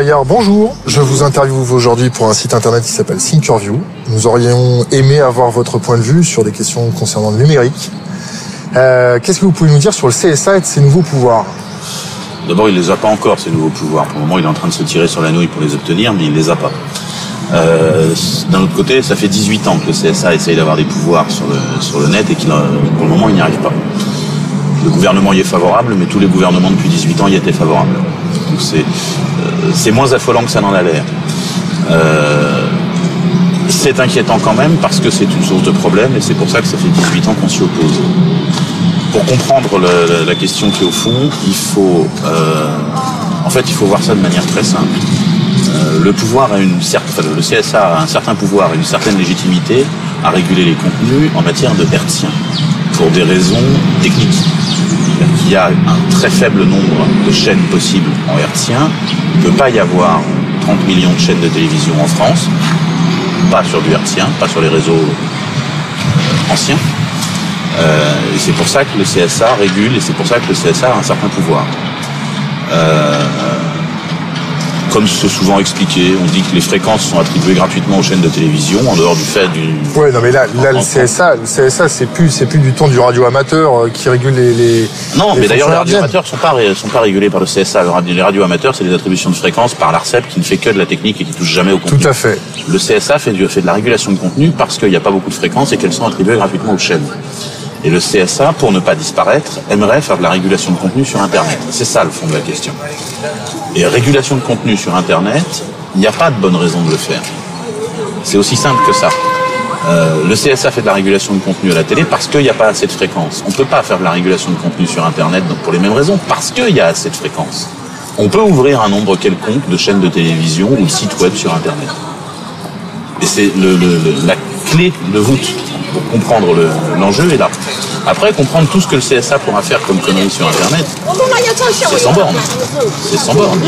Bonjour. Je vous interviewe aujourd'hui pour un site internet qui s'appelle Thinkerview. Nous aurions aimé avoir votre point de vue sur des questions concernant le numérique. Euh, Qu'est-ce que vous pouvez nous dire sur le CSA et de ses nouveaux pouvoirs? D'abord, il les a pas encore, ces nouveaux pouvoirs. Pour le moment, il est en train de se tirer sur la nouille pour les obtenir, mais il les a pas. Euh, D'un autre côté, ça fait 18 ans que le CSA essaye d'avoir des pouvoirs sur le, sur le net et qu'il, pour le moment, il n'y arrive pas. Le gouvernement y est favorable, mais tous les gouvernements depuis 18 ans y étaient favorables. Donc c'est c'est moins affolant que ça n'en a l'air. Euh, c'est inquiétant quand même parce que c'est une source de problème et c'est pour ça que ça fait 18 ans qu'on s'y oppose. Pour comprendre la question qui est au fond, il faut, euh, en fait, il faut voir ça de manière très simple. Euh, le pouvoir a une certaine, le CSA a un certain pouvoir, une certaine légitimité à réguler les contenus en matière de hertzien pour des raisons techniques. Qu'il y a un très faible nombre de chaînes possibles en hertzien. Ne peut pas y avoir 30 millions de chaînes de télévision en France, pas sur du hertzien, pas sur les réseaux euh, anciens. Euh, et c'est pour ça que le CSA régule et c'est pour ça que le CSA a un certain pouvoir. Euh, comme c'est souvent expliqué, on dit que les fréquences sont attribuées gratuitement aux chaînes de télévision en dehors du fait du. Ouais, non mais là, là le CSA, le CSA, c'est plus, c'est plus du temps du radio amateur euh, qui régule les. les Non, les mais d'ailleurs les hertziennes. amateurs sont pas sont pas régulés par le CSA. Le radio- Les radios amateurs, c'est des attributions de fréquences par l'Arcep qui ne fait que de la technique et qui touche jamais au contenu. Tout à fait. Le CSA fait, du- fait de la régulation de contenu parce qu'il n'y a pas beaucoup de fréquences et qu'elles sont attribuées gratuitement aux chaînes. Et le CSA, pour ne pas disparaître, aimerait faire de la régulation de contenu sur Internet. C'est ça le fond de la question. Et régulation de contenu sur Internet, il n'y a pas de bonne raison de le faire. C'est aussi simple que ça. Euh, le CSA fait de la régulation de contenu à la télé parce qu'il n'y a pas assez de fréquences. On ne peut pas faire de la régulation de contenu sur Internet donc pour les mêmes raisons, parce qu'il y a assez de fréquences. On peut ouvrir un nombre quelconque de chaînes de télévision ou de sites web sur Internet. Et c'est la clé de voûte comprendre le- l'enjeu est là. Après, comprendre tout ce que le CSA pourra faire comme conneries sur Internet, c'est sans borne. C'est sans borne.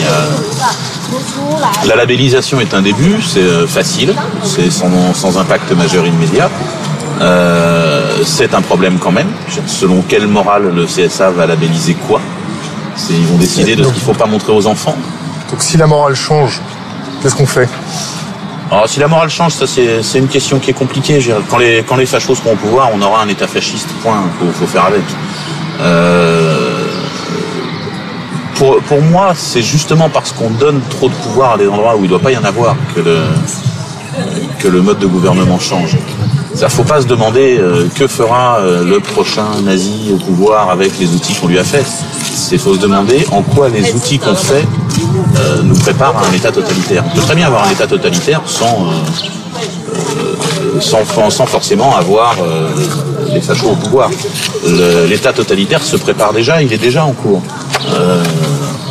La labellisation est un début, c'est euh, facile, c'est sans, impact majeur immédiat. Euh, c'est un problème quand même. Selon quelle morale le CSA va labelliser quoi? Ils vont décider de ce qu'il ne faut pas montrer aux enfants. Donc si la morale change, qu'est-ce qu'on fait? Alors, si la morale change, ça c'est une question qui est compliquée. Quand les, quand les fachos seront au pouvoir, on aura un État fasciste, point, faut, faut faire avec. Euh, pour, pour moi, c'est justement parce qu'on donne trop de pouvoir à des endroits où il ne doit pas y en avoir que le, que le mode de gouvernement change. Ça faut pas se demander euh, que fera euh, le prochain nazi au pouvoir avec les outils qu'on lui a fait. C'est faut se demander en quoi les outils qu'on fait euh, nous préparent à un État totalitaire. On peut très bien avoir un État totalitaire sans euh, euh, sans, sans forcément avoir les fachos au pouvoir. L'État totalitaire se prépare déjà, il est déjà en cours.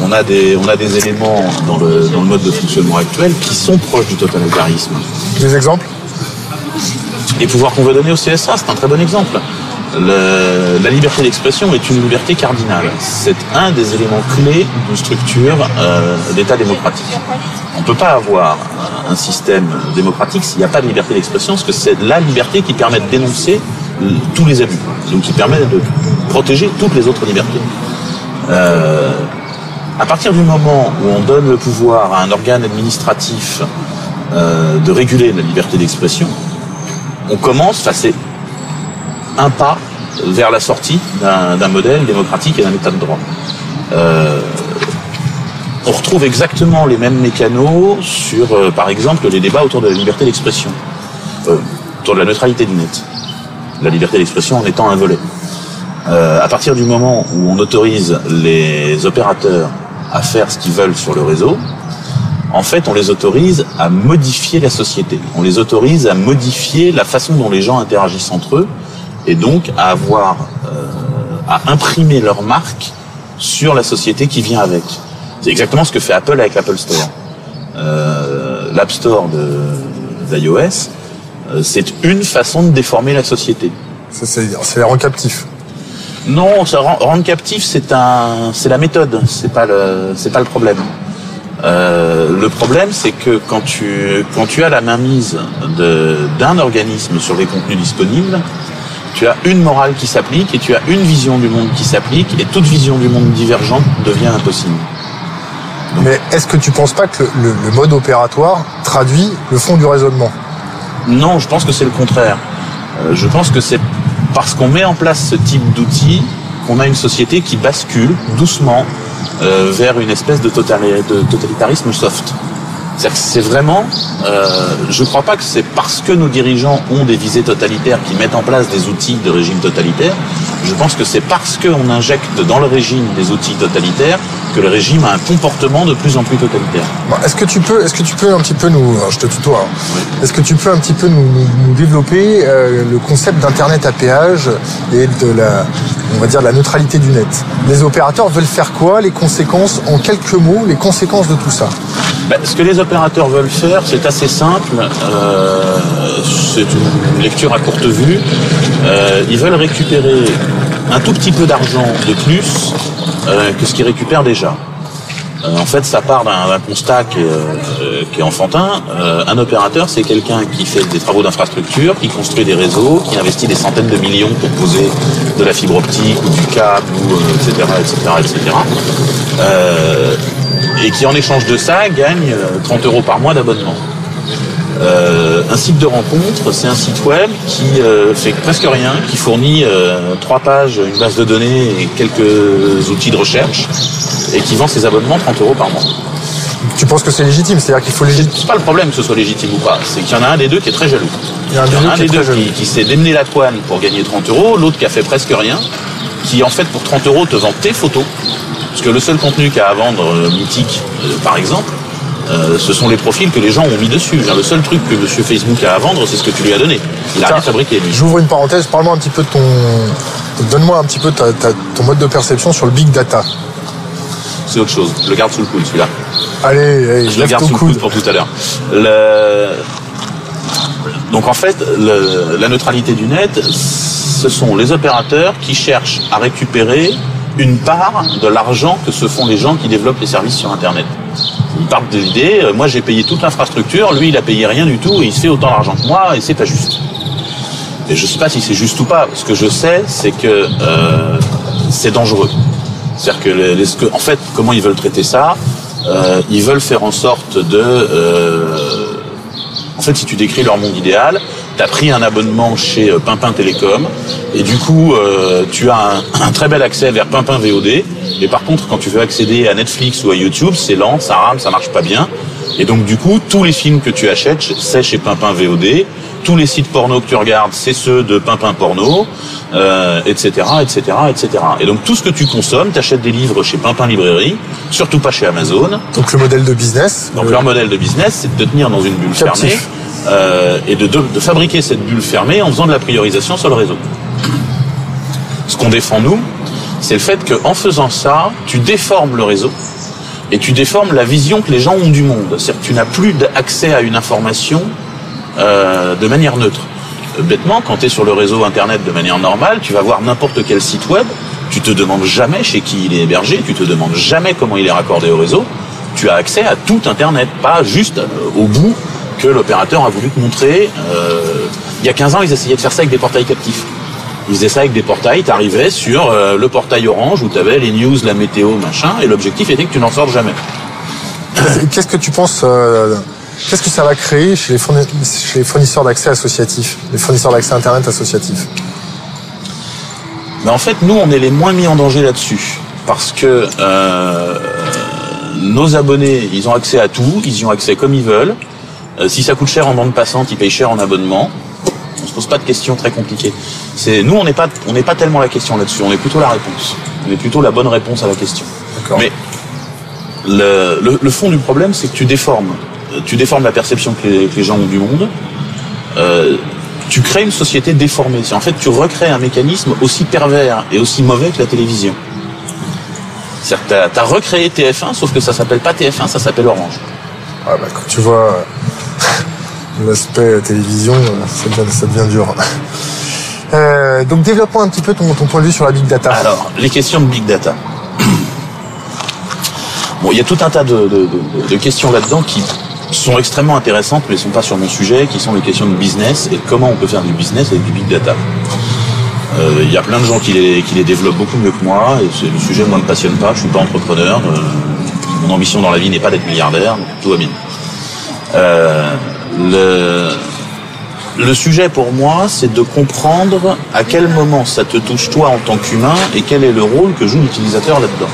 On a des on a des éléments dans le dans le mode de fonctionnement actuel qui sont proches du totalitarisme. Des exemples? Les pouvoirs qu'on veut donner au CSA, c'est un très bon exemple. La liberté d'expression est une liberté cardinale. C'est un des éléments clés d'une structure euh, d'État démocratique. On ne peut pas avoir un système démocratique s'il n'y a pas de liberté d'expression, parce que c'est la liberté qui permet de dénoncer tous les abus, donc qui permet de protéger toutes les autres libertés. Euh, à partir du moment où on donne le pouvoir à un organe administratif euh, de réguler la liberté d'expression, on commence, enfin c'est un pas vers la sortie d'un modèle démocratique et d'un état de droit. Euh, on retrouve exactement les mêmes mécanos sur, euh, par exemple, les débats autour de la liberté d'expression, euh, autour de la neutralité du net. La liberté d'expression en étant un volet. À partir du moment où on autorise les opérateurs à faire ce qu'ils veulent sur le réseau, en fait, on les autorise à modifier la société. On les autorise à modifier la façon dont les gens interagissent entre eux et donc à avoir, euh, à imprimer leur marque sur la société qui vient avec. C'est exactement ce que fait Apple avec l'Apple Store. Euh, L'App Store d'iOS, euh, c'est une façon de déformer la société. Ça, C'est rend captifs. Non, ça rend, rendre captif, c'est un, c'est la méthode, c'est pas le, c'est pas le problème. Euh, le problème, c'est que quand tu, quand tu as la mainmise de, d'un organisme sur les contenus disponibles, tu as une morale qui s'applique et tu as une vision du monde qui s'applique et toute vision du monde divergente devient impossible. Mais est-ce que tu penses pas que le, le mode opératoire traduit le fond du raisonnement? Non, je pense que c'est le contraire. Euh, je pense que c'est parce qu'on met en place ce type d'outils qu'on a une société qui bascule doucement euh, vers une espèce de totalitarisme soft. C'est-à-dire que c'est vraiment, euh, je ne crois pas que c'est parce que nos dirigeants ont des visées totalitaires qui mettent en place des outils de régime totalitaire. Je pense que c'est parce qu'on injecte dans le régime des outils totalitaires que le régime a un comportement de plus en plus totalitaire. Bon, Est-ce que tu peux, est-ce que tu peux un petit peu nous, je te tutoie, hein. est-ce que tu peux un petit peu nous, nous- nous développer euh, le concept d'internet à péage et de la, on va dire la neutralité du net? Les opérateurs veulent faire quoi Les conséquences, en quelques mots, les conséquences de tout ça? Ben, ce que les opérateurs veulent faire, c'est assez simple. Euh, c'est une lecture à courte vue. Euh, ils veulent récupérer un tout petit peu d'argent de plus euh, que ce qu'ils récupèrent déjà. Euh, en fait, ça part d'un constat qui est, enfantin. Un opérateur, c'est quelqu'un qui fait des travaux d'infrastructure, qui construit des réseaux, qui investit des centaines de millions pour poser de la fibre optique ou du câble, etc., etc., etc. Et qui, en échange de ça, gagne euh, 30 euros par mois d'abonnement. Euh, un site de rencontre, c'est un site web qui euh, fait presque rien, qui fournit euh, trois pages, une base de données et quelques outils de recherche, et qui vend ses abonnements 30 euros par mois. Tu penses que c'est légitime? C'est-à-dire qu'il faut légitime. C'est pas le problème que ce soit légitime ou pas, c'est qu'il y en a un des deux qui est très jaloux. Il y en a un Il y en a un qui des deux qui, qui s'est démené la toine pour gagner 30 euros, l'autre qui a fait presque rien, qui en fait pour 30 euros te vend tes photos, parce que le seul contenu qu'a à vendre Mythique, par exemple, euh, ce sont les profils que les gens ont mis dessus. Le seul truc que Monsieur Facebook a à vendre, c'est ce que tu lui as donné. Il a rien fabriqué. J'ouvre une parenthèse. Parle-moi un petit peu de ton, donne-moi un petit peu ta- ta- ton mode de perception sur le big data. C'est autre chose. Je le garde sous le coude celui-là. Allez, allez Je le garde sous le coude coude. pour tout à l'heure. Le... Donc en fait, le- la neutralité du net, ce sont les opérateurs qui cherchent à récupérer une part de l'argent que se font les gens qui développent les services sur Internet. Ils partent de l'idée, euh, moi j'ai payé toute l'infrastructure, lui il a payé rien du tout il se fait autant d'argent que moi et c'est pas juste. Et je sais pas si c'est juste ou pas. Ce que je sais, c'est que euh, c'est dangereux. C'est-à-dire que, les, les- en fait, comment ils veulent traiter ça Euh, Ils veulent faire en sorte de, euh, en fait, si tu décris leur monde idéal, tu as pris un abonnement chez euh, Pimpin Télécom et du coup, euh, tu as un, un très bel accès vers Pimpin VOD. Et par contre, quand tu veux accéder à Netflix ou à YouTube, c'est lent, ça rame, ça marche pas bien. Et donc, du coup, tous les films que tu achètes, c'est chez Pimpin VOD. Tous les sites porno que tu regardes, c'est ceux de Pimpin Porno, euh, etc., etc., etc. Et donc, tout ce que tu consommes, tu achètes des livres chez Pimpin Librairie, surtout pas chez Amazon. Donc le modèle de business. Donc euh, leur modèle de business, c'est de te tenir dans une bulle Captif. fermée euh, et de, fabriquer cette bulle fermée en faisant de la priorisation sur le réseau. Ce qu'on défend nous, c'est le fait qu'en faisant ça, tu déformes le réseau et tu déformes la vision que les gens ont du monde. C'est-à-dire que tu n'as plus accès à une information euh, de manière neutre. Bêtement, quand tu es sur le réseau Internet de manière normale, tu vas voir n'importe quel site web, tu te demandes jamais chez qui il est hébergé, tu te demandes jamais comment il est raccordé au réseau, tu as accès à tout Internet, pas juste euh, au bout que l'opérateur a voulu te montrer. Euh, il y a 15 ans, ils essayaient de faire ça avec des portails captifs. Ils faisaient ça avec des portails, tu arrivais sur euh, le portail orange où tu avais les news, la météo, machin, et l'objectif était que tu n'en sortes jamais. Qu'est-ce que tu penses euh, Qu'est-ce que ça va créer chez les, fourni- chez les fournisseurs d'accès associatifs, les fournisseurs d'accès Internet associatifs? Mais en fait, nous, on est les moins mis en danger là-dessus. Parce que euh, nos abonnés, ils ont accès à tout, ils y ont accès comme ils veulent. Euh, si ça coûte cher en bande passante, ils payent cher en abonnement. On se pose pas de questions très compliquées. C'est nous, on n'est pas, on n'est pas tellement la question là-dessus. On est plutôt la réponse. On est plutôt la bonne réponse à la question. Mais le, le, le fond du problème, c'est que tu déformes. Euh, Tu déformes la perception que les, que les gens ont du monde. Euh, tu crées une société déformée. En fait, tu recrées un mécanisme aussi pervers et aussi mauvais que la télévision. C'est-à-dire que tu as, recréé TF1, sauf que ça s'appelle pas TF1, ça s'appelle Orange. Ah bah, Quand tu vois l'aspect télévision, euh, ça devient, dur. Euh, donc développe-moi un petit peu ton, point de vue sur la big data. Alors, les questions de big data. Bon, il y a tout un tas de, questions là-dedans qui sont extrêmement intéressantes, mais ne sont pas sur mon sujet, qui sont les questions de business et comment on peut faire du business avec du big data. Euh, Il y a plein de gens qui les, développent beaucoup mieux que moi, et le sujet moi, ne passionne pas, je suis pas entrepreneur. euh, Mon ambition dans la vie n'est pas d'être milliardaire, tout va bien. Euh, le, sujet pour moi, c'est de comprendre à quel moment ça te touche toi en tant qu'humain et quel est le rôle que joue l'utilisateur là-dedans.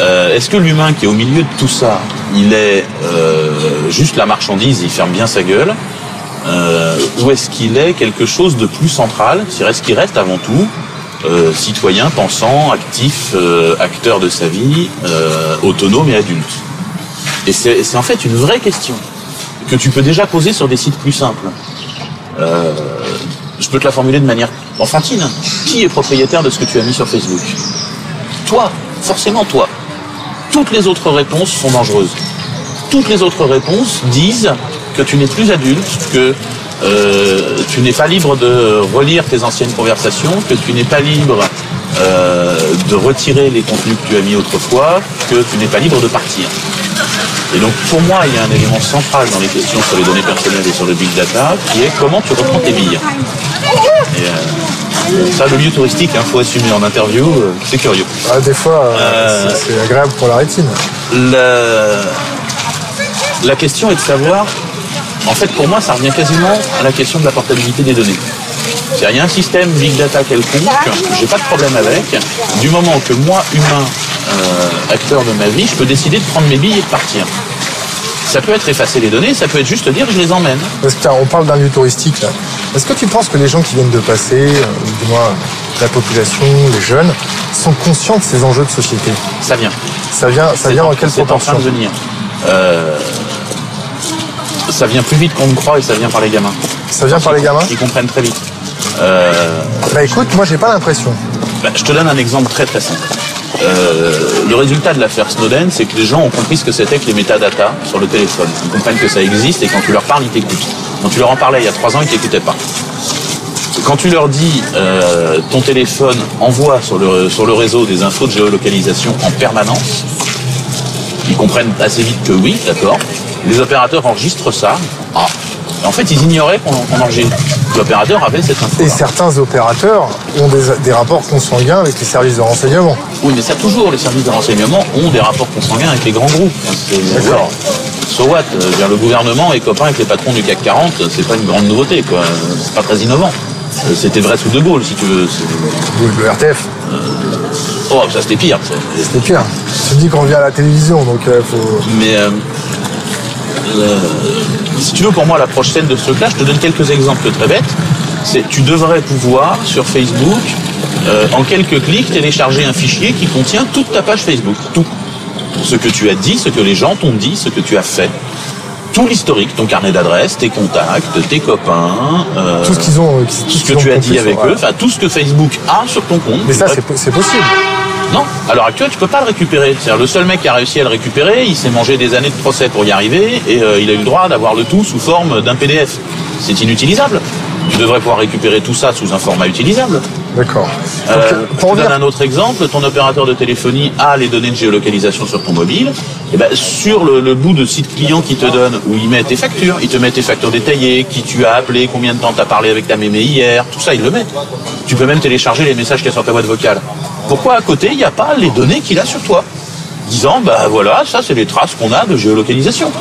Euh, Est-ce que l'humain qui est au milieu de tout ça, il est euh, juste la marchandise, il ferme bien sa gueule, ou est-ce qu'il est quelque chose de plus central C'est ce qu'il reste avant tout citoyen, pensant, actif, acteur de sa vie, autonome et adulte? Et c'est en fait une vraie question que tu peux déjà poser sur des sites plus simples. Euh, je peux te la formuler de manière enfantine. Qui est propriétaire de ce que tu as mis sur Facebook? Toi, forcément toi. Toutes les autres réponses sont dangereuses. Toutes les autres réponses disent que tu n'es plus adulte, que euh, tu n'es pas libre de relire tes anciennes conversations, que tu n'es pas libre euh, de retirer les contenus que tu as mis autrefois, que tu n'es pas libre de partir. Et donc pour moi, il y a un élément central dans les questions sur les données personnelles et sur le big data, qui est comment tu reprends tes billes. Et, euh, ça, le lieu touristique, il faut assumer en interview, euh, c'est curieux. Ah, des fois, c'est- c'est agréable pour la rétine. La, la question est de savoir, en fait pour moi ça revient quasiment à la question de la portabilité des données. Il y a un système big data quelconque, j'ai pas de problème avec, du moment que moi, humain, euh, acteur de ma vie, je peux décider de prendre mes billes et de partir. Ça peut être effacer les données, ça peut être juste dire je les emmène. Parce que on parle d'un lieu touristique là. Est-ce que tu penses que les gens qui viennent de passer, euh, ou du moins la population, les jeunes, sont conscients de ces enjeux de société? Ça vient. Ça vient, ça vient en- en quelle c'est en train proportion? de venir. Euh, ça vient plus vite qu'on ne croit et ça vient par les gamins. Ça vient par les gamins? Ils comprennent très vite. Euh, Bah écoute, moi j'ai pas l'impression. bah, je te donne un exemple très très simple. Euh, le résultat de l'affaire Snowden, c'est que les gens ont compris ce que c'était que les métadatas sur le téléphone. Ils comprennent que ça existe et quand tu leur parles, ils t'écoutent. Quand tu leur en parlais il y a trois ans, ils t'écoutaient pas. Quand tu leur dis euh, ton téléphone envoie sur le, sur le réseau des infos de géolocalisation en permanence, ils comprennent assez vite que oui, d'accord. Les opérateurs enregistrent ça. Ah. Et En fait, ils ignoraient qu'on qu'on enregistre. L'opérateur avait cette info. Et certains opérateurs ont des, des rapports consanguins avec les services de renseignement. Oui, mais ça toujours, les services de renseignement ont des rapports consanguins avec les grands groupes. D'accord. So what? Euh, Le gouvernement est copain avec les patrons du CAC 40, c'est pas une grande nouveauté, quoi. C'est pas très innovant. Euh, C'était vrai sous De Gaulle, si tu veux. C'est- Ou le RTF, Oh, ça c'était pire. c'était pire. Tu dis qu'on revient à la télévision, donc euh, faut... Mais euh, si tu veux, pour moi, l'approche saine de ce truc-là, je te donne quelques exemples très bêtes. C'est tu devrais pouvoir sur Facebook, euh, en quelques clics, télécharger un fichier qui contient toute ta page Facebook, tout, ce que tu as dit, ce que les gens t'ont dit, ce que tu as fait, tout l'historique, ton carnet d'adresses, tes contacts, tes copains, euh, tout ce qu'ils ont, euh, tout ce que tu as dit avec eux, enfin tout ce que Facebook a sur ton compte. Mais ça, c'est possible. Non, à l'heure actuelle, tu peux pas le récupérer. C'est-à-dire, le seul mec qui a réussi à le récupérer, il s'est mangé des années de procès pour y arriver, et euh, il a eu le droit d'avoir le tout sous forme d'un PDF. C'est inutilisable. Tu devrais pouvoir récupérer tout ça sous un format utilisable. D'accord. Euh, je te donne un autre exemple. Ton opérateur de téléphonie a les données de géolocalisation sur ton mobile. Et ben, sur le, le bout de site client qu'il te donne, où il met tes factures, il te met tes factures détaillées, qui tu as appelé, combien de temps tu as parlé avec ta mémé hier, tout ça, il le met. Tu peux même télécharger les messages qu'il y a sur ta boîte vocale. Pourquoi à côté, il n'y a pas les données qu'il a sur toi Disant, bah voilà, ça c'est les traces qu'on a de géolocalisation.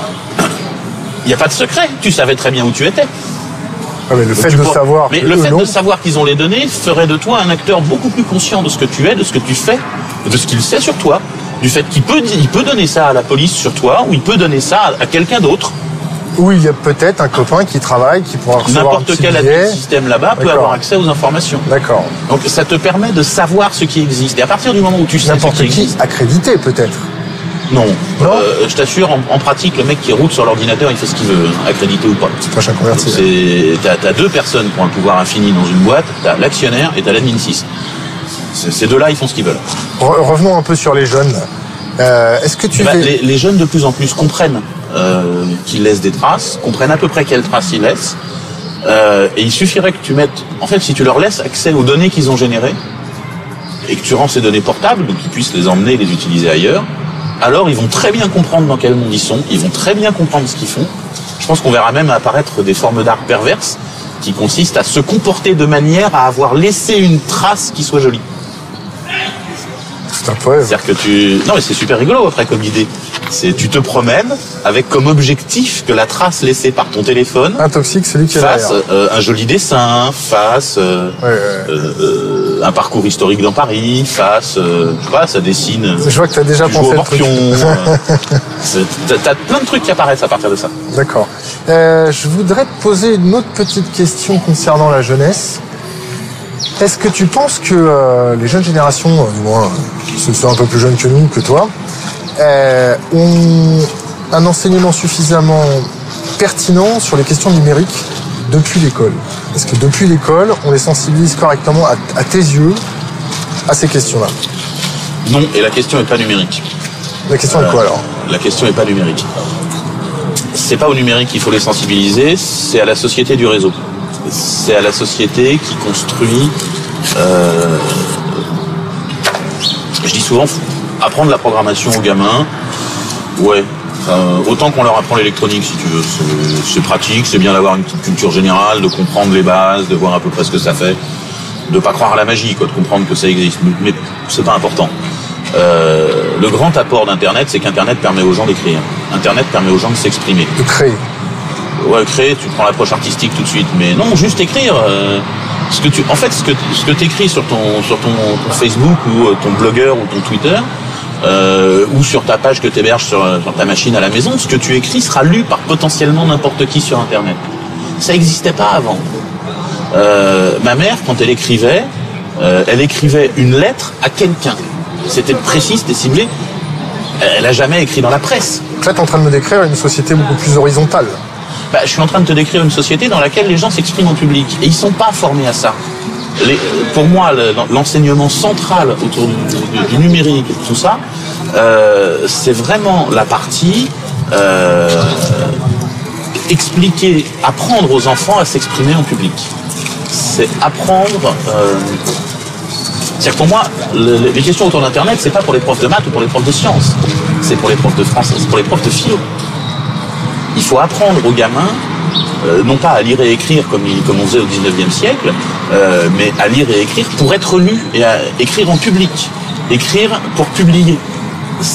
Il n'y a pas de secret. Tu savais très bien où tu étais. Ah, mais le fait de pourras- savoir Mais que le eux fait non, de savoir qu'ils ont les données ferait de toi un acteur beaucoup plus conscient de ce que tu es, de ce que tu fais, de ce qu'il sait sur toi, du fait qu'il peut, il peut donner ça à la police sur toi, ou il peut donner ça à quelqu'un d'autre. où il y a peut-être un copain qui travaille, qui pourra recevoir N'importe quel billet. système là-bas peut avoir accès aux informations. D'accord. Donc ça te permet de savoir ce qui existe. Et à partir du moment où tu sais ce N'importe qui qui existe, accrédité peut-être. Non. Non Euh, je t'assure, en, en pratique, le mec qui roule sur l'ordinateur, il fait ce qu'il veut, hein, accrédité ou pas. Prochain converti. C'est, t'as, t'as deux personnes qui ont un pouvoir infini dans une boîte, t'as l'actionnaire et t'as l'admin 6. C'est- Ces deux-là, ils font ce qu'ils veulent. Re- Revenons un peu sur les jeunes. Euh, Est-ce que tu Eh ben, fais- les, les jeunes de plus en plus comprennent euh, qu'ils laissent des traces, comprennent à peu près quelles traces ils laissent. Euh, et il suffirait que tu mettes, en fait, si tu leur laisses accès aux données qu'ils ont générées et que tu rends ces données portables, donc qu'ils puissent les emmener et les utiliser ailleurs, alors ils vont très bien comprendre dans quel monde ils sont, ils vont très bien comprendre ce qu'ils font. Je pense qu'on verra même apparaître des formes d'art perverses qui consistent à se comporter de manière à avoir laissé une trace qui soit jolie. C'est un poème. C'est-à-dire que tu... Non mais c'est super rigolo après comme idée. C'est tu te promènes avec comme objectif que la trace laissée par ton téléphone Un toxique, celui qui est fasse euh, un joli dessin, fasse euh, Ouais, ouais, ouais. euh, un parcours historique dans Paris, fasse, je sais pas, ça dessine. Je vois que tu as déjà tu joues pensé au morpion. t'as- T'as plein de trucs qui apparaissent à partir de ça. D'accord. Je voudrais te poser une autre petite question concernant la jeunesse. Est-ce que tu penses que les jeunes générations, du moins ceux qui sont un peu plus jeunes que nous, que toi, euh, ont un enseignement suffisamment pertinent sur les questions numériques depuis l'école Est-ce que depuis l'école, on les sensibilise correctement à, à tes yeux à ces questions-là Non, et la question est pas numérique. La question est quoi alors La question est pas numérique. C'est pas au numérique qu'il faut les sensibiliser, c'est à la société du réseau. C'est à la société qui construit. euh, je dis souvent, apprendre la programmation aux gamins. Ouais. enfin, autant qu'on leur apprend l'électronique, si tu veux. C'est- pratique, c'est bien d'avoir une petite culture générale, de comprendre les bases, de voir à peu près ce que ça fait, de pas croire à la magie, quoi, de comprendre que ça existe. Mais- c'est pas important. Euh, le grand apport d'Internet, c'est qu'Internet permet aux gens d'écrire. Internet permet aux gens de s'exprimer. De créer. Ouais, créer, tu prends l'approche artistique tout de suite, mais non, juste écrire. euh, ce que tu, en fait, ce que ce que t'écris sur ton sur ton, ton Facebook ou euh, ton blogueur ou ton Twitter. Euh, ou sur ta page que tu héberges sur, euh, sur ta machine à la maison, ce que tu écris sera lu par potentiellement n'importe qui sur Internet. Ça n'existait pas avant. Euh, ma mère, quand elle écrivait, euh, elle écrivait une lettre à quelqu'un. C'était précis, c'était ciblé. Elle a jamais écrit dans la presse. Tu es en train de me décrire une société beaucoup plus horizontale. Bah, je suis en train de te décrire une société dans laquelle les gens s'expriment en public et ils sont pas formés à ça. Pour moi, le- l'enseignement central autour du, numérique tout ça, euh, c'est vraiment la partie euh, expliquer, apprendre aux enfants à s'exprimer en public. C'est apprendre. euh, c'est-à-dire pour moi, le- les questions autour d'Internet, c'est pas pour les profs de maths ou pour les profs de sciences. C'est pour les profs de français, c'est pour les profs de philo. Il faut apprendre aux gamins, euh, non pas à lire et écrire comme, il- comme on faisait au 19e siècle, euh, mais à lire et écrire pour être lu et à écrire en public. Écrire pour publier.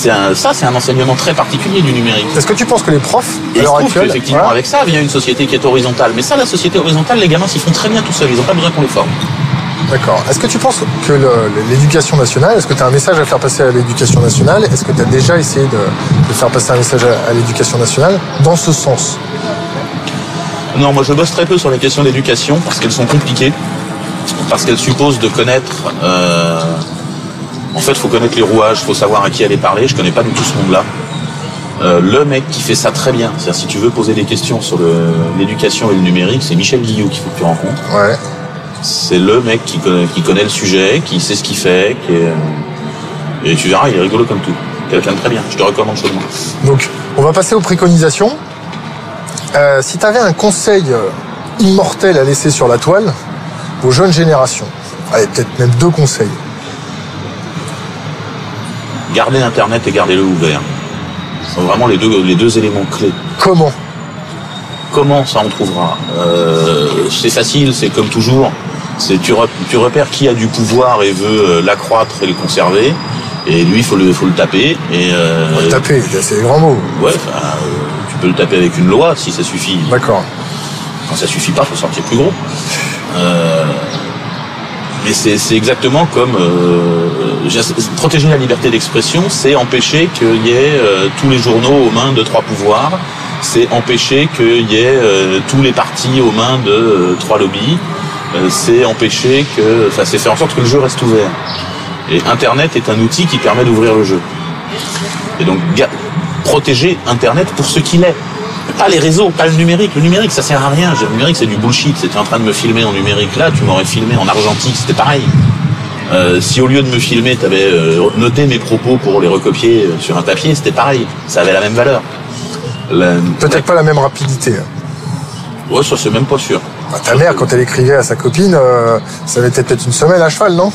Un- ça, c'est un enseignement très particulier du numérique. Est-ce que tu penses que les profs, Et à l'heure actuelle, qu'effectivement, voilà, avec ça, vient une société qui est horizontale. Mais ça, la société horizontale, les gamins s'y font très bien tout seuls. Ils n'ont pas besoin qu'on les forme. D'accord. Est-ce que tu penses que l'éducation nationale, est-ce que tu as un message à faire passer à l'éducation nationale? Est-ce que tu as déjà essayé de, de faire passer un message à, à l'éducation nationale dans ce sens? Non, moi je bosse très peu sur les questions d'éducation parce qu'elles sont compliquées, parce qu'elles supposent de connaître. euh, En fait, il faut connaître les rouages, il faut savoir à qui aller parler. Je connais pas du tout ce monde-là. Euh, le mec qui fait ça très bien, c'est-à-dire si tu veux poser des questions sur l'éducation et le numérique, c'est Michel Guillot qu'il faut que tu rencontres. Ouais. C'est le mec qui connaît, qui connaît le sujet, qui sait ce qu'il fait, qui est, et tu verras, il est rigolo comme tout. Quelqu'un de très bien. Je te recommande chaudement. Donc, on va passer aux préconisations. Euh, si tu avais un conseil euh, immortel à laisser sur la toile aux jeunes générations, allez, peut-être même deux conseils. Gardez Internet et gardez-le ouvert. Ce sont vraiment les deux, les deux éléments clés. Comment? Comment ça on trouvera? Euh, C'est facile, c'est comme toujours. C'est tu, re- tu repères qui a du pouvoir et veut euh, l'accroître et le conserver. Et lui, il faut le, faut le taper. Et euh, Taper, c'est des grands mots. ouais, enfin, euh, peux le taper avec une loi si ça suffit. D'accord. Quand ça suffit pas, faut sortir plus gros. Euh, mais c'est exactement comme euh, protéger la liberté d'expression, c'est empêcher qu'il y ait euh, tous les journaux aux mains de trois pouvoirs, c'est empêcher qu'il y ait tous les partis aux mains de trois lobbies, c'est empêcher que, enfin, c'est faire en sorte que le jeu reste ouvert. Et Internet est un outil qui permet d'ouvrir le jeu. Et donc protéger Internet pour ce qu'il est. Pas les réseaux, pas le numérique. Le numérique, ça sert à rien. Le numérique, c'est du bullshit. C'était en train de me filmer en numérique là, tu m'aurais filmé en argentique, c'était pareil. Euh, si au lieu de me filmer, tu avais noté mes propos pour les recopier euh, sur un papier, c'était pareil. Ça avait la même valeur. La- Peut-être pas la même rapidité. Ouais, ça c'est même pas sûr. Bah, ta mère, quand elle écrivait à sa copine, euh, ça avait peut-être une semaine à cheval, non?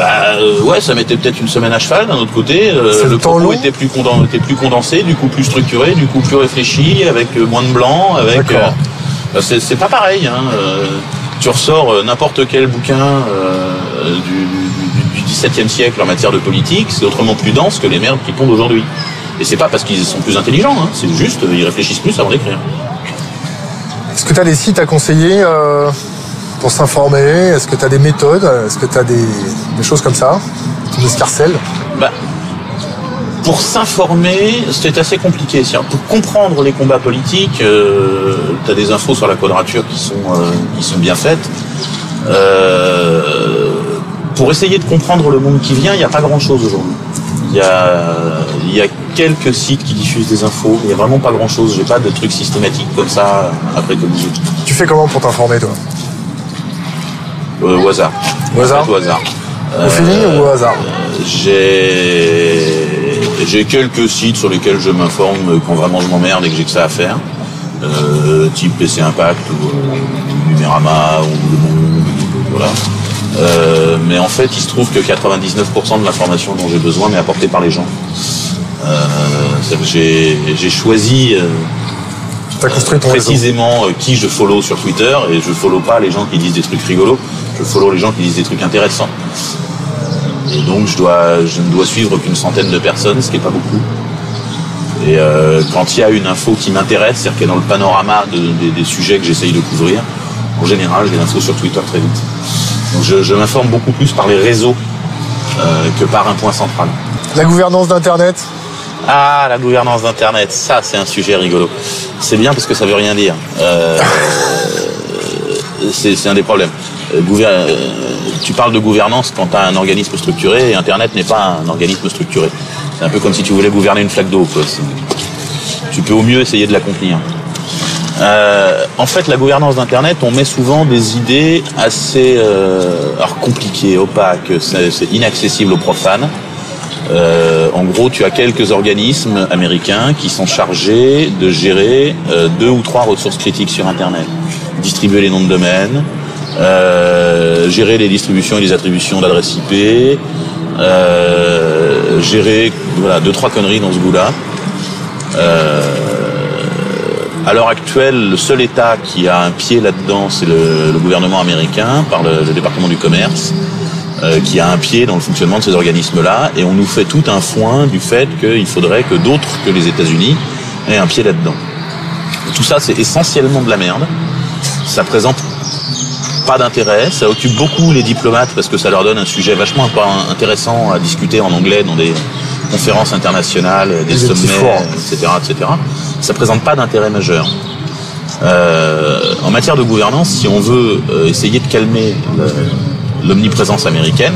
Bah euh, ouais, ça mettait peut-être une semaine à cheval. D'un autre côté, euh, le le temps long était plus, conden- était plus condensé, du coup plus structuré, du coup plus réfléchi, avec euh, moins de blanc, avec. Bah, c'est pas pareil. Hein, euh, tu ressors n'importe quel bouquin du, du, siècle en matière de politique, c'est autrement plus dense que les merdes qui tombent aujourd'hui. Et c'est pas parce qu'ils sont plus intelligents, hein, c'est juste ils réfléchissent plus avant d'écrire. Est-ce que tu as des sites à conseiller pour s'informer Est-ce que tu as des méthodes Est-ce que tu as des, des, choses comme ça qui nous escarcellent bah, Pour s'informer, c'est assez compliqué. Pour comprendre les combats politiques, euh, tu as des infos sur la quadrature qui sont, euh, qui sont bien faites. Euh, pour essayer de comprendre le monde qui vient, il n'y a pas grand-chose aujourd'hui. Il y a, y a quelques sites qui diffusent des infos. Il n'y a vraiment pas grand-chose. J'ai pas de trucs systématiques comme ça à préconiser. Tu fais comment pour t'informer, toi? Au hasard. Au hasard Au hasard. Au feeling ou au hasard J'ai j'ai quelques sites sur lesquels je m'informe quand vraiment je m'emmerde et que j'ai que ça à faire. Euh, type PC Impact ou Numérama ou Le Monde, voilà. Euh, mais en fait, il se trouve que 99% de l'information dont j'ai besoin m'est apportée par les gens. Euh, j'ai choisi euh, précisément réseau. qui je follow sur Twitter et je follow pas les gens qui disent des trucs rigolos, je follow les gens qui disent des trucs intéressants. Et donc je dois, je ne dois suivre qu'une centaine de personnes, ce qui est pas beaucoup. Et euh, quand il y a une info qui m'intéresse, c'est-à-dire qu'elle est dans le panorama de, de, des sujets que j'essaye de couvrir, en général, j'ai l'info sur Twitter très vite. Donc je, je m'informe beaucoup plus par les réseaux euh, que par un point central. La gouvernance d'Internet? Ah, la gouvernance d'Internet, ça c'est un sujet rigolo. C'est bien parce que ça veut rien dire. Euh, c'est un des problèmes. Gouver tu parles de gouvernance quand tu as un organisme structuré et Internet n'est pas un organisme structuré. C'est un peu comme si tu voulais gouverner une flaque d'eau. Tu peux au mieux essayer de la contenir. Euh, en fait, la gouvernance d'Internet, on met souvent des idées assez euh, compliquées, opaques, c'est inaccessible aux profanes. Euh, en gros, tu as quelques organismes américains qui sont chargés de gérer euh, deux ou trois ressources critiques sur Internet. Distribuer les noms de domaine, euh, gérer les distributions et les attributions d'adresses IP, euh, gérer voilà deux trois conneries dans ce goût-là. Euh, à l'heure actuelle, le seul État qui a un pied là-dedans, c'est le, le, gouvernement américain par le, le département du commerce, euh, qui a un pied dans le fonctionnement de ces organismes-là, et on nous fait tout un foin du fait qu'il faudrait que d'autres que les États-Unis aient un pied là-dedans. Tout ça, c'est essentiellement de la merde. Ça présente pas d'intérêt, ça occupe beaucoup les diplomates parce que ça leur donne un sujet vachement intéressant à discuter en anglais dans des conférences internationales, des sommets, etc., etc. Ça présente pas d'intérêt majeur. Euh, en matière de gouvernance, si on veut euh, essayer de calmer l'omniprésence américaine,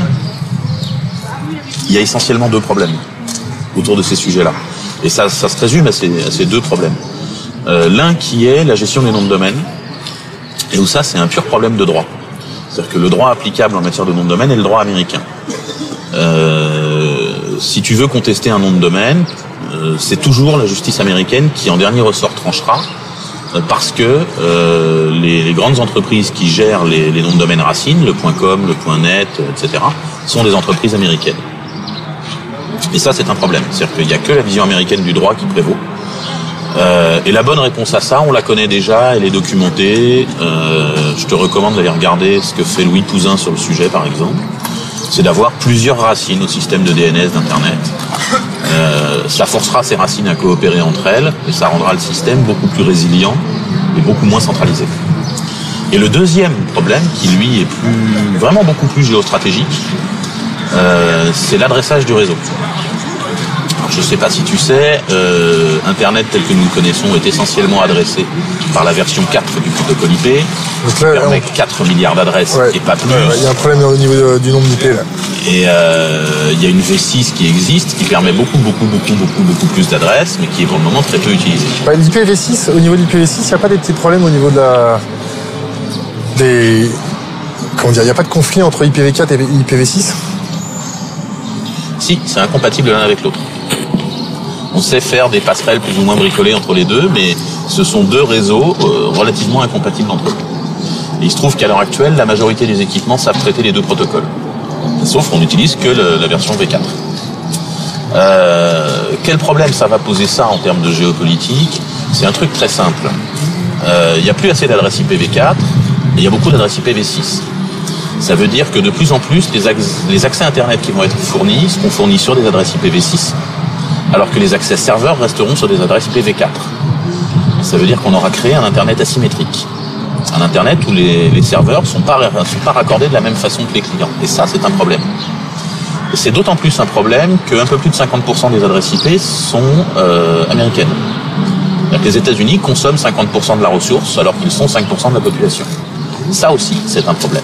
il y a essentiellement deux problèmes autour de ces sujets-là. Et ça, ça se résume à ces, à ces deux problèmes. Euh, L'un qui est la gestion des noms de domaine, et où ça, c'est un pur problème de droit. C'est-à-dire que le droit applicable en matière de nom de domaine est le droit américain. Euh, si tu veux contester un nom de domaine, euh, c'est toujours la justice américaine qui, en dernier ressort, tranchera, euh, parce que euh, les, les, grandes entreprises qui gèrent les, les, noms de domaine racines, le .com, le .net, etc., sont des entreprises américaines. Et ça, c'est un problème. C'est-à-dire qu'il n'y a que la vision américaine du droit qui prévaut. Euh, et la bonne réponse à ça, on la connaît déjà, elle est documentée. Euh, je te recommande d'aller regarder ce que fait Louis Pouzin sur le sujet, par exemple. C'est d'avoir plusieurs racines au système de DNS d'Internet. Euh, ça forcera ces racines à coopérer entre elles et ça rendra le système beaucoup plus résilient et beaucoup moins centralisé. Et le deuxième problème, qui lui est plus, vraiment beaucoup plus géostratégique, euh, c'est l'adressage du réseau. Je ne sais pas si tu sais, euh, Internet tel que nous le connaissons est essentiellement adressé par la version 4 du protocole IP, qui là, permet on... 4 milliards d'adresses ouais, et pas plus. Il y a un problème au niveau de, du nombre d'IP là. Et euh, il y a une V6 qui existe, qui permet beaucoup, beaucoup, beaucoup, beaucoup, beaucoup plus d'adresses, mais qui est pour le moment très peu utilisée. Bah, L'IPv6, au niveau de l'IPv6, il n'y a pas des petits problèmes au niveau de la... des... Comment dire, il n'y a pas de conflit entre IPv4 et IPv6 Si, c'est incompatible l'un avec l'autre. On sait faire des passerelles plus ou moins bricolées entre les deux, mais ce sont deux réseaux euh, relativement incompatibles entre eux. Il se trouve qu'à l'heure actuelle, la majorité des équipements savent traiter les deux protocoles. Sauf qu'on n'utilise que la version V4. Euh, quel problème ça va poser ça en termes de géopolitique? C'est un truc très simple. Il euh, n'y a plus assez d'adresses IPv4 et il y a beaucoup d'adresses IPv6. Ça veut dire que de plus en plus, les, les accès Internet qui vont être fournis seront fournis sur des adresses IPv6, alors que les accès serveurs resteront sur des adresses IPv4. Ça veut dire qu'on aura créé un Internet asymétrique. Un Internet où les, serveurs ne sont pas, sont pas raccordés de la même façon que les clients. Et ça, c'est un problème. C'est d'autant plus un problème qu'un peu plus de 50% des adresses IP sont euh, américaines. Les États-Unis consomment 50% de la ressource alors qu'ils sont 5% de la population. Ça aussi, c'est un problème.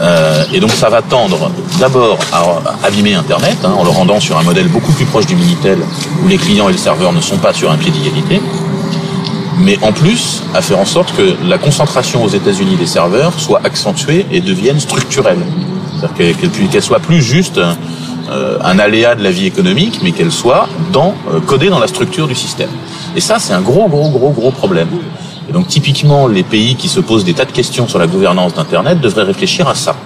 Euh, et donc ça va tendre d'abord à abîmer Internet hein, en le rendant sur un modèle beaucoup plus proche du Minitel où les clients et le serveur ne sont pas sur un pied d'égalité. Mais en plus, à faire en sorte que la concentration aux États-Unis des serveurs soit accentuée et devienne structurelle. C'est-à-dire qu'elle soit plus juste euh, un aléa de la vie économique, mais qu'elle soit dans, euh, codée dans la structure du système. Et ça, c'est un gros, gros, gros, gros problème. Et donc typiquement, les pays qui se posent des tas de questions sur la gouvernance d'Internet devraient réfléchir à ça.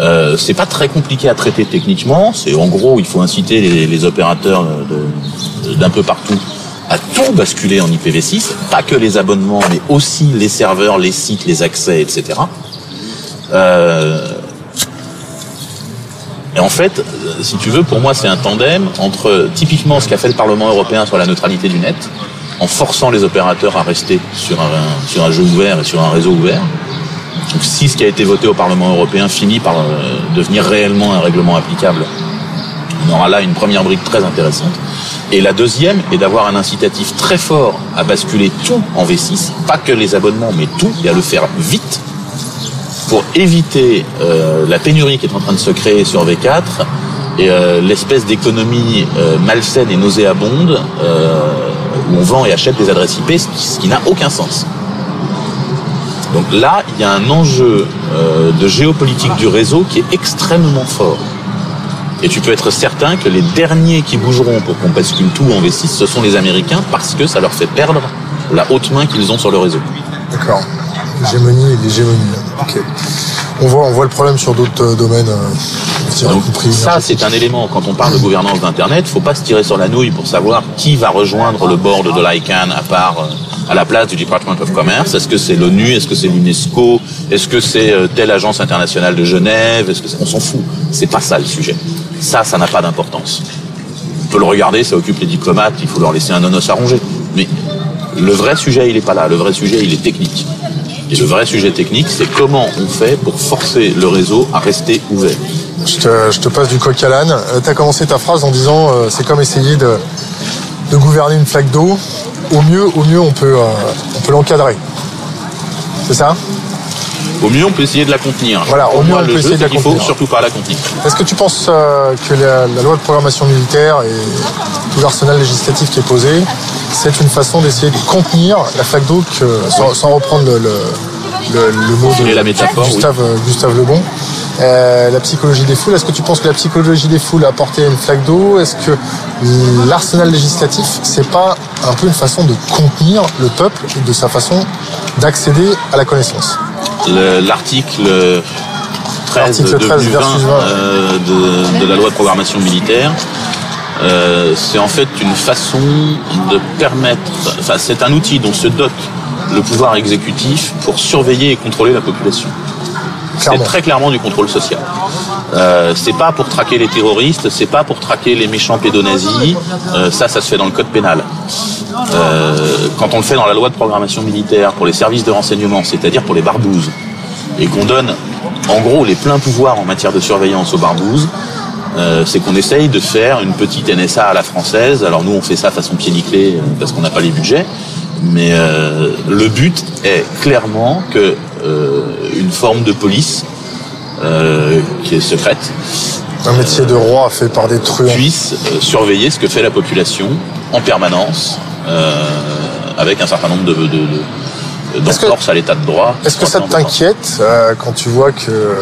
Euh, c'est pas très compliqué à traiter techniquement. C'est en gros, il faut inciter les, les opérateurs d'un peu partout à tout basculer en IPv6, pas que les abonnements, mais aussi les serveurs, les sites, les accès, etc. Euh, et en fait, si tu veux, pour moi, c'est un tandem entre typiquement ce qu'a fait le Parlement européen sur la neutralité du net, en forçant les opérateurs à rester sur un, sur un jeu ouvert et sur un réseau ouvert. Donc si ce qui a été voté au Parlement européen finit par euh, devenir réellement un règlement applicable, on aura là une première brique très intéressante. Et la deuxième est d'avoir un incitatif très fort à basculer tout en V6, pas que les abonnements, mais tout, et à le faire vite, pour éviter euh, la pénurie qui est en train de se créer sur V4 et euh, l'espèce d'économie malsaine et nauséabonde on vend et achète des adresses IP, ce qui, n'a aucun sens. Donc là, il y a un enjeu de géopolitique du réseau qui est extrêmement fort. Et tu peux être certain que les derniers qui bougeront pour qu'on bascule tout en V6, ce sont les Américains parce que ça leur fait perdre la haute main qu'ils ont sur le réseau. D'accord. L'hégémonie et l'hégémonie. On voit, le problème sur d'autres euh, domaines. Euh, ça, c'est un élément. Quand on parle de gouvernance d'Internet, faut pas se tirer sur la nouille pour savoir qui va rejoindre le board de l'ICANN à part euh, à la place du Department of Commerce. Est-ce que c'est l'ONU? Est-ce que c'est l'UNESCO? Est-ce que c'est telle agence internationale de Genève? Est-ce que on s'en fout C'est pas ça le sujet. Ça, ça n'a pas d'importance. On peut le regarder, ça occupe les diplomates. Il faut leur laisser un nonos à ronger. Mais le vrai sujet, il est pas là. Le vrai sujet, il est technique. Et le vrai sujet technique, c'est comment on fait pour forcer le réseau à rester ouvert. Je te, passe du coq à l'âne. Euh, tu as commencé ta phrase en disant euh, c'est comme essayer de, gouverner une flaque d'eau. Au mieux, au mieux, on peut, euh, on peut l'encadrer. C'est ça? Au mieux, on peut essayer de la contenir. Voilà, au mieux, on peut essayer de la contenir. Il faut surtout pas la contenir. Est-ce que tu penses que la, loi de programmation militaire et tout l'arsenal législatif qui est posé, c'est une façon d'essayer de contenir la flaque d'eau, sans, reprendre le, le, mot de la métaphore, Gustave, Gustave Lebon. Euh, la psychologie des foules, est-ce que tu penses que la psychologie des foules a apporté une flaque d'eau? Est-ce que l'arsenal législatif, c'est pas un peu une façon de contenir le peuple et de sa façon d'accéder à la connaissance? L'article 13, 13 euh, de, de la loi de programmation militaire euh, c'est en fait une façon de permettre, enfin c'est un outil dont se dote le pouvoir exécutif pour surveiller et contrôler la population. C'est très clairement du contrôle social. Euh, c'est pas pour traquer les terroristes, c'est pas pour traquer les méchants pédonazis. Euh, ça, ça se fait dans le code pénal. Euh, quand on le fait dans la loi de programmation militaire pour les services de renseignement, c'est-à-dire pour les barbouzes, et qu'on donne en gros les pleins pouvoirs en matière de surveillance aux barbouzes, euh, c'est qu'on essaye de faire une petite NSA à la française. Alors nous, on fait ça façon pied nickelé parce qu'on n'a pas les budgets. Mais euh, le but est clairement que une forme de police qui est secrète, un métier de roi fait par des truands, puisse surveiller ce que fait la population en permanence, avec un certain nombre de, de, de à l'état de droit. Est-ce que ça t'inquiète quand tu vois que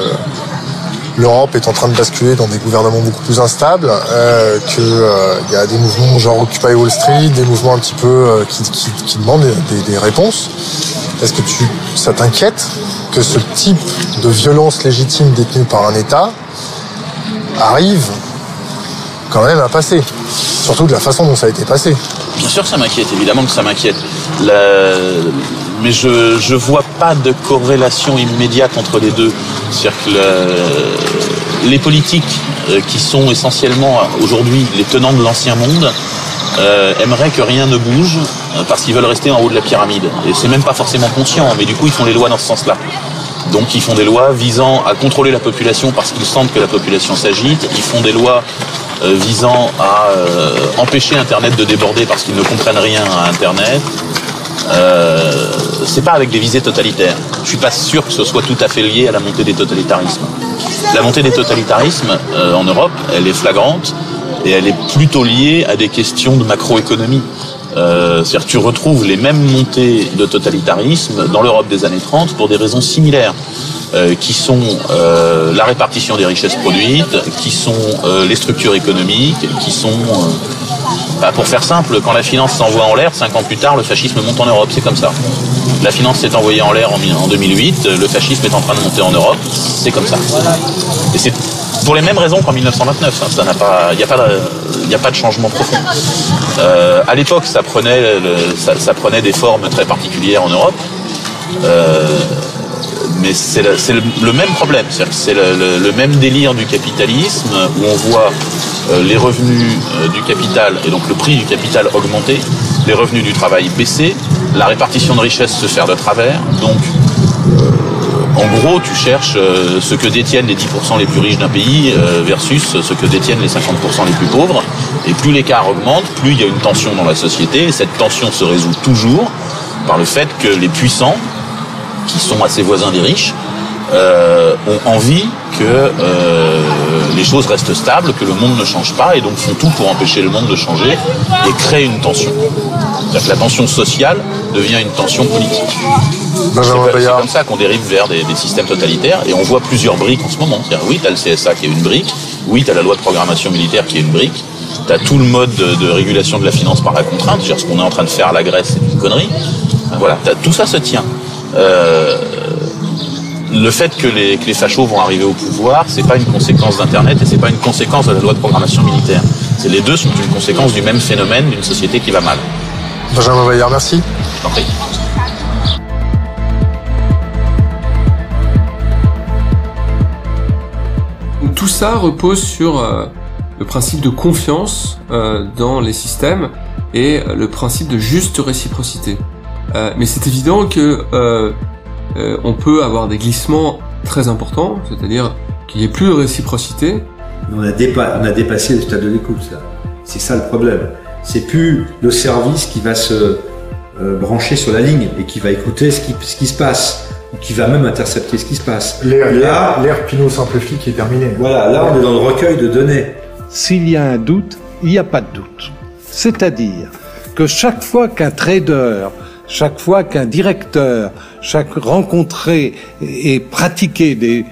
l'Europe est en train de basculer dans des gouvernements beaucoup plus instables, euh, qu'il euh, y a des mouvements genre Occupy Wall Street, des mouvements un petit peu euh, qui, demandent des, réponses. Est-ce que tu, ça t'inquiète que ce type de violence légitime détenue par un État arrive quand même à passer Surtout de la façon dont ça a été passé? Bien sûr, ça m'inquiète, évidemment que ça m'inquiète. Mais je je vois pas de corrélation immédiate entre les deux. C'est-à-dire que les politiques euh, qui sont essentiellement aujourd'hui les tenants de l'ancien monde euh, aimeraient que rien ne bouge euh, parce qu'ils veulent rester en haut de la pyramide. Et c'est même pas forcément conscient, mais du coup ils font les lois dans ce sens-là. Donc ils font des lois visant à contrôler la population parce qu'ils sentent que la population s'agite. Ils font des lois visant à empêcher Internet de déborder parce qu'ils ne comprennent rien à Internet. Euh, c'est pas avec des visées totalitaires. Je suis pas sûr que ce soit tout à fait lié à la montée des totalitarismes. La montée des totalitarismes euh, en Europe, elle est flagrante et elle est plutôt liée à des questions de macroéconomie. Euh, C'est-à-dire tu retrouves les mêmes montées de totalitarisme dans l'Europe des années 30 pour des raisons similaires. Euh, qui sont euh, la répartition des richesses produites, qui sont euh, les structures économiques, qui sont, euh, pour faire simple, quand la finance s'envoie en l'air, cinq ans plus tard, le fascisme monte en Europe, c'est comme ça. La finance s'est envoyée en l'air en, en 2008, le fascisme est en train de monter en Europe, c'est comme ça. Et c'est pour les mêmes raisons qu'en 1929. hein, il n'y a pas, de- changement profond. Euh, à l'époque, ça prenait, des formes très particulières en Europe. Euh, mais c'est le, même problème, c'est le, même délire du capitalisme où on voit les revenus euh, du capital et donc le prix du capital augmenter, les revenus du travail baisser, la répartition de richesses se faire de travers. Donc, euh, en gros, tu cherches euh, ce que détiennent les 10% les plus riches d'un pays euh, versus ce que détiennent les 50% les plus pauvres. Et plus l'écart augmente, plus il y a une tension dans la société. Et cette tension se résout toujours par le fait que les puissants qui sont assez voisins des riches, euh, ont envie que euh, les choses restent stables, que le monde ne change pas, et donc font tout pour empêcher le monde de changer et créer une tension. C'est-à-dire que la tension sociale devient une tension politique. C'est comme ça qu'on dérive vers des, des systèmes totalitaires, et on voit plusieurs briques en ce moment. Oui, tu as le CSA qui est une brique, oui, tu as la loi de programmation militaire qui est une brique, tu as tout le mode de, de régulation de la finance par la contrainte, c'est-à-dire ce qu'on est en train de faire à la Grèce, c'est une connerie. Voilà, tout ça se tient. Euh, le fait que les, que les fachos vont arriver au pouvoir, c'est pas une conséquence d'Internet et c'est pas une conséquence de la loi de programmation militaire. C'est les deux sont une conséquence du même phénomène d'une société qui va mal. Benjamin Bayard, merci. Je t'en prie. Tout ça repose sur euh, le principe de confiance euh, dans les systèmes et euh, le principe de juste réciprocité. Euh, mais c'est évident que euh, on peut avoir des glissements très importants, c'est-à-dire qu'il n'y ait plus de réciprocité. On a, dépa- on a dépassé le stade de l'écoute, là. C'est ça le problème. C'est plus le service qui va se euh, brancher sur la ligne et qui va écouter ce qui, ce qui se passe, ou qui va même intercepter ce qui se passe. Là, L'ère Pinot simplifié qui est terminé. voilà, là on est dans le recueil de données. S'il y a un doute, il n'y a pas de doute. C'est-à-dire que chaque fois qu'un trader, chaque fois qu'un directeur, chaque rencontré et pratiqué des,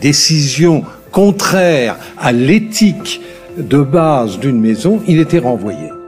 décisions contraires à l'éthique de base d'une maison, il était renvoyé.